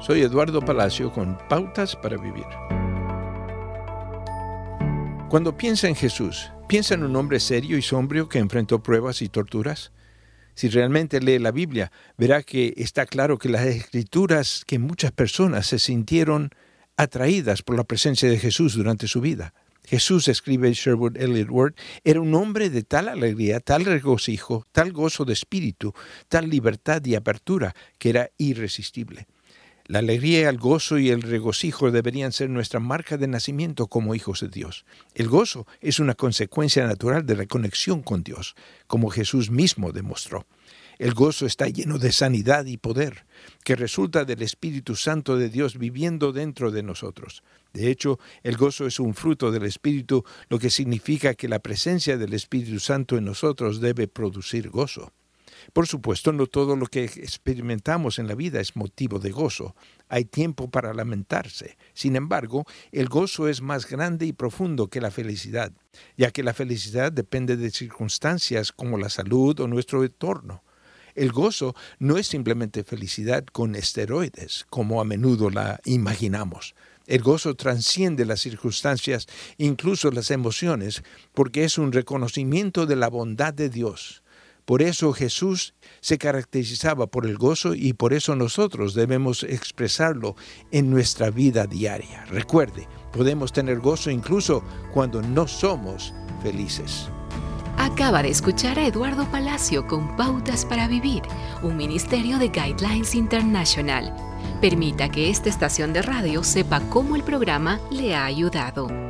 Soy Eduardo Palacio con Pautas para Vivir. Cuando piensa en Jesús, ¿piensa en un hombre serio y sombrio que enfrentó pruebas y torturas? Si realmente lee la Biblia, verá que está claro que las escrituras que muchas personas se sintieron atraídas por la presencia de Jesús durante su vida. Jesús, escribe Sherwood Elliott Ward, era un hombre de tal alegría, tal regocijo, tal gozo de espíritu, tal libertad y apertura, que era irresistible. La alegría, el gozo y el regocijo deberían ser nuestra marca de nacimiento como hijos de Dios. El gozo es una consecuencia natural de la conexión con Dios, como Jesús mismo demostró. El gozo está lleno de sanidad y poder, que resulta del Espíritu Santo de Dios viviendo dentro de nosotros. De hecho, el gozo es un fruto del Espíritu, lo que significa que la presencia del Espíritu Santo en nosotros debe producir gozo. Por supuesto, no todo lo que experimentamos en la vida es motivo de gozo. Hay tiempo para lamentarse. Sin embargo, el gozo es más grande y profundo que la felicidad, ya que la felicidad depende de circunstancias como la salud o nuestro entorno. El gozo no es simplemente felicidad con esteroides, como a menudo la imaginamos. El gozo trasciende las circunstancias, incluso las emociones, porque es un reconocimiento de la bondad de Dios por eso Jesús se caracterizaba por el gozo y por eso nosotros debemos expresarlo en nuestra vida diaria. Recuerde, podemos tener gozo incluso cuando no somos felices. Acaba de escuchar a Eduardo Palacio con Pautas para Vivir, un ministerio de Guidelines International. Permita que esta estación de radio sepa cómo el programa le ha ayudado.